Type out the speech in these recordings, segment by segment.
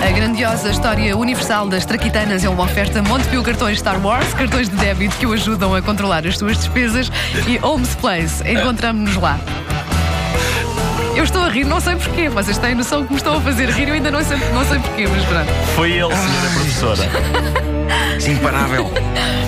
A grandiosa história universal das traquitanas é uma oferta Montepio Cartões Star Wars, cartões de débito que o ajudam a controlar as suas despesas e Homes Place. Encontramos-nos lá. Eu estou a rir, não sei porquê. Vocês têm noção que me estão a fazer rir, eu ainda não sei, não sei porquê, mas pronto. Foi ele, senhora professora. Imparável.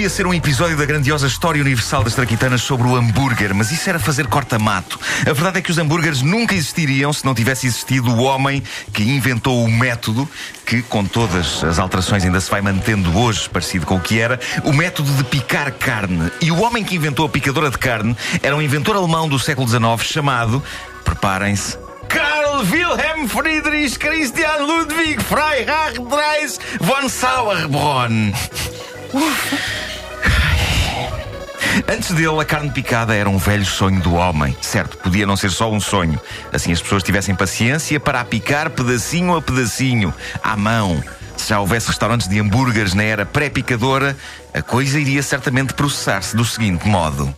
Podia ser um episódio da grandiosa história universal das traquitanas sobre o hambúrguer, mas isso era fazer corta-mato. A verdade é que os hambúrgueres nunca existiriam se não tivesse existido o homem que inventou o método, que com todas as alterações ainda se vai mantendo hoje, parecido com o que era, o método de picar carne. E o homem que inventou a picadora de carne era um inventor alemão do século XIX chamado, preparem-se, Karl Wilhelm Friedrich Christian Ludwig Freiherr Dreis von Sauerbrunn. Antes dele, a carne picada era um velho sonho do homem. Certo, podia não ser só um sonho. Assim as pessoas tivessem paciência para a picar pedacinho a pedacinho, à mão. Se já houvesse restaurantes de hambúrgueres na era pré-picadora, a coisa iria certamente processar-se do seguinte modo.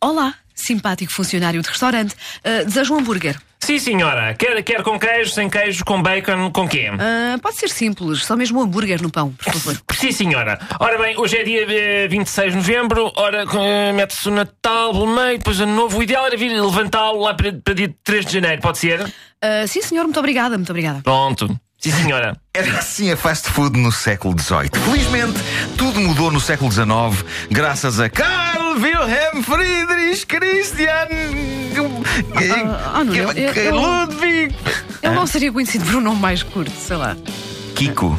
Olá, simpático funcionário de restaurante. Ah, desejo um hambúrguer. Sim, senhora. Quer, quer com queijo, sem queijo, com bacon, com quê? Ah, pode ser simples, só mesmo um hambúrguer no pão, por favor. Sim, senhora. Ora bem, hoje é dia eh, 26 de novembro. Ora, eh, mete-se o Natal pelo meio, depois ano novo. O ideal era vir levantá-lo lá para, para dia 3 de janeiro, pode ser? Ah, sim, senhor, muito obrigada, muito obrigada. Pronto. Sim, senhora. Era assim a fast food no século XVIII. Felizmente, tudo mudou no século XIX, graças a Karl Wilhelm Friedrich Christian ah, ah, não, eu- eu- eu- Ludwig. Ele não seria conhecido por um nome mais curto, sei lá. Kiko.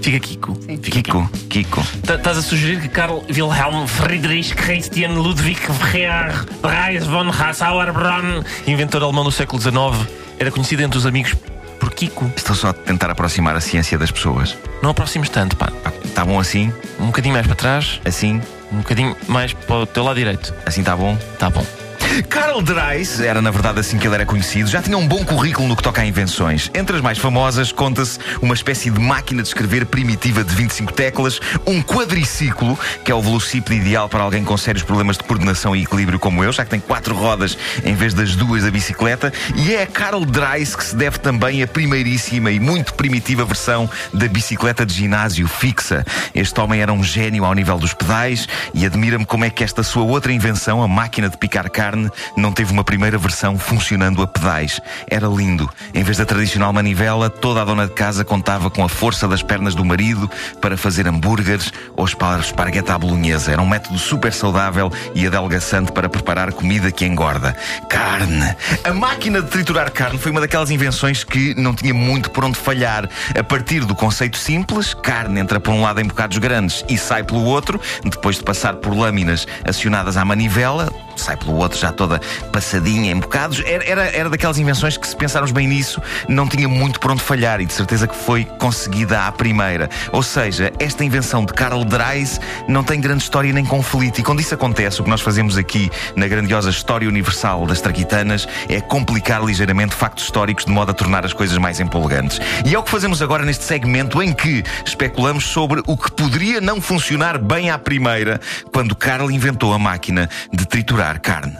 Fica Kiko. Sim. Fica Kiko. Kiko. Tá- Estás a sugerir que Karl Wilhelm Friedrich Christian Ludwig Freer Reis von Sauerbrunn, inventor alemão do século XIX, era conhecido entre os amigos por Kiko? Estou só a tentar aproximar a ciência das pessoas. Não aproximes tanto, pá. Está bom assim? Um bocadinho mais para trás, Assim? Um bocadinho mais para o teu lado direito. Assim está bom? Tá bom. Karl Dreis, era na verdade assim que ele era conhecido, já tinha um bom currículo no que toca a invenções. Entre as mais famosas, conta-se uma espécie de máquina de escrever primitiva de 25 teclas, um quadriciclo, que é o velocípede ideal para alguém com sérios problemas de coordenação e equilíbrio como eu, já que tem quatro rodas em vez das duas da bicicleta, e é a Karl Dreis que se deve também a primeiríssima e muito primitiva versão da bicicleta de ginásio fixa. Este homem era um gênio ao nível dos pedais e admira-me como é que esta sua outra invenção, a máquina de picar carne, não teve uma primeira versão funcionando a pedais. Era lindo. Em vez da tradicional manivela, toda a dona de casa contava com a força das pernas do marido para fazer hambúrgueres ou espar- esparguete à bolonhesa. Era um método super saudável e adelgaçante para preparar comida que engorda. Carne. A máquina de triturar carne foi uma daquelas invenções que não tinha muito por onde falhar. A partir do conceito simples, carne entra por um lado em bocados grandes e sai pelo outro, depois de passar por lâminas acionadas à manivela, sai pelo outro já toda passadinha em bocados. Era, era, era daquelas invenções que, se pensarmos bem nisso, não tinha muito por onde falhar e de certeza que foi conseguida à primeira. Ou seja, esta invenção de Karl Dreis não tem grande história nem conflito. E quando isso acontece, o que nós fazemos aqui na grandiosa história universal das traquitanas é complicar ligeiramente factos históricos de modo a tornar as coisas mais empolgantes. E é o que fazemos agora neste segmento em que especulamos sobre o que poderia não funcionar bem à primeira quando Karl inventou a máquina de triturar carne.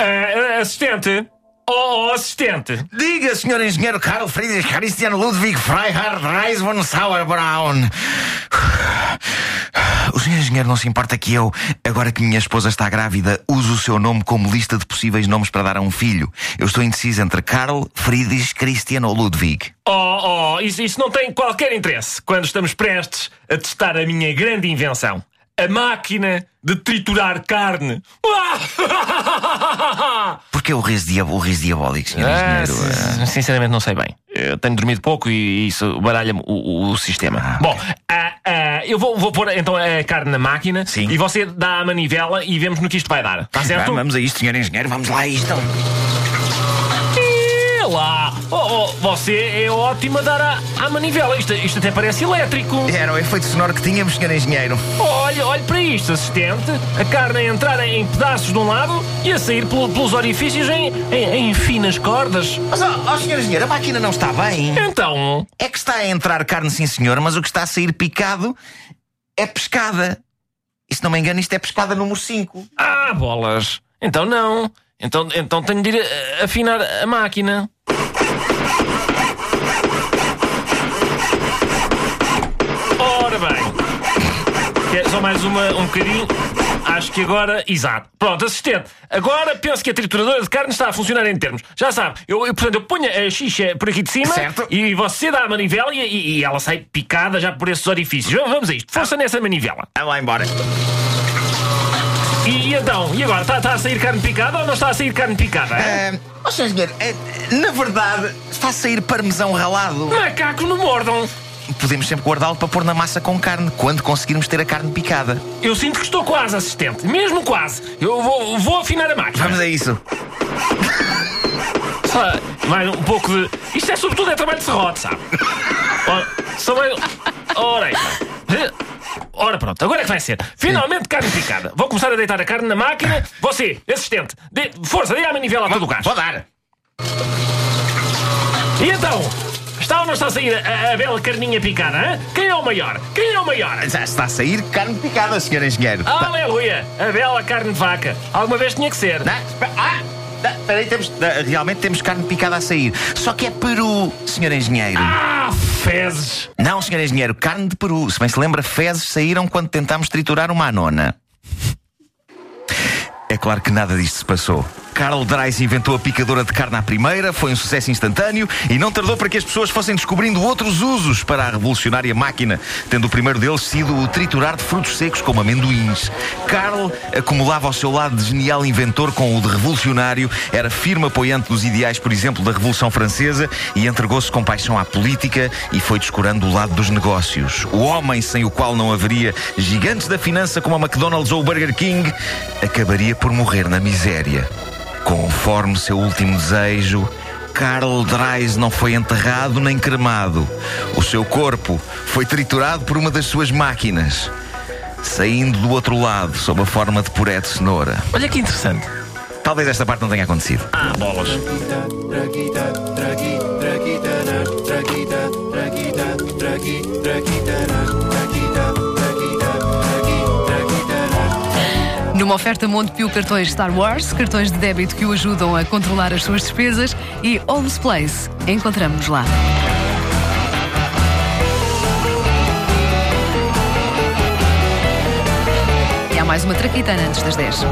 Ah, assistente? Oh, oh, assistente! Diga, senhor engenheiro Karl Friedrich Christian Ludwig Freiherr Reis von Sauerbraun. O senhor engenheiro não se importa que eu, agora que minha esposa está grávida, use o seu nome como lista de possíveis nomes para dar a um filho. Eu estou indeciso entre Karl, Friedrich, Christian ou Ludwig. Oh, oh, isso, isso não tem qualquer interesse quando estamos prestes a testar a minha grande invenção. A máquina de triturar carne. Porquê o riso, diab o riso diabólico, senhor Ah, engenheiro? sin- sinceramente não sei bem. Eu tenho dormido pouco e isso baralha-me o, o- sistema. Ah, Bom, ah, ah, eu vou, vou pôr então a carne na máquina Sim. e você dá a manivela e vemos no que isto vai dar. Está certo? Vamos a isto, senhor engenheiro, vamos lá a isto. Lá! Oh, oh, você é ótimo a dar à, à manivela. Isto, isto até parece elétrico. Era o efeito sonoro que tínhamos, senhor engenheiro. Olha, olhe para isto, assistente. A carne a entrar em pedaços de um lado e a sair pelo- pelos orifícios em, em, em finas cordas. Mas, ó, ó, senhor engenheiro, a máquina não está bem. Então, É que está a entrar carne, sim senhor, mas o que está a sair picado é pescada. E se não me engano, isto é pescada número 5. ah, bolas. Então não. Então, então tenho de ir afinar a máquina. Ora bem. Quer só mais uma, um bocadinho. Acho que agora. Exato. Pronto, assistente. Agora penso que a trituradora de carne está a funcionar em termos. Já sabe, eu, eu, portanto, eu ponho a xixa por aqui de cima Certo. e você dá a manivela e, e- ela sai picada já por esses orifícios. Vamos- a isto. Força nessa manivela. Vamos lá embora. E, e então? E agora? Está, está a sair carne picada ou não está a sair carne picada? senhor engenheiro, é, na verdade, está a sair parmesão ralado. Macacos não mordam. Podemos sempre guardá-lo para pôr na massa com carne, quando conseguirmos ter a carne picada. Eu sinto que estou quase, assistente. Mesmo quase. Eu vou, vou afinar a máquina. Vamos a isso. Só mais um pouco de. Isto é sobretudo é trabalho de serrote, sabe? Ora, só mais. Ora, aí. Ora pronto, agora é que vai ser. Finalmente carne picada. Vou começar a deitar a carne na máquina. Você, assistente, dê, força, dê a manivela a todo o gás. Vou dar. E então? Está ou não está a sair a, a bela carninha picada? Hein? Quem é o maior? Quem é o maior? Já está a sair carne picada, senhor engenheiro. Aleluia! A bela carne de vaca. Alguma vez tinha que ser. Não, ah, não, espera aí, temos, ah, realmente temos carne picada a sair. Só que é peru, senhor engenheiro. Ah, fezes! Não, senhor engenheiro, carne de peru. Se bem se lembra, fezes saíram quando tentámos triturar uma anona. É claro que nada disto se passou. Carl Dreis inventou a picadora de carne à primeira, foi um sucesso instantâneo e não tardou para que as pessoas fossem descobrindo outros usos para a revolucionária máquina, tendo o primeiro deles sido o triturar de frutos secos como amendoins. Carl acumulava ao seu lado de genial inventor com o de revolucionário, era firme apoiante dos ideais, por exemplo, da Revolução Francesa e entregou-se com paixão à política e foi descurando o lado dos negócios. O homem sem o qual não haveria gigantes da finança como a McDonald's ou o Burger King acabaria por morrer na miséria. Conforme seu último desejo, Karl Dreis não foi enterrado nem cremado. O seu corpo foi triturado por uma das suas máquinas, saindo do outro lado sob a forma de puré de cenoura. Olha que interessante. Talvez esta parte não tenha acontecido. Ah, bolas. Numa oferta Montepio cartões Star Wars, cartões de débito que o ajudam a controlar as suas despesas e Homes Place. Encontramos-nos lá. E há mais uma traquitana antes das 10.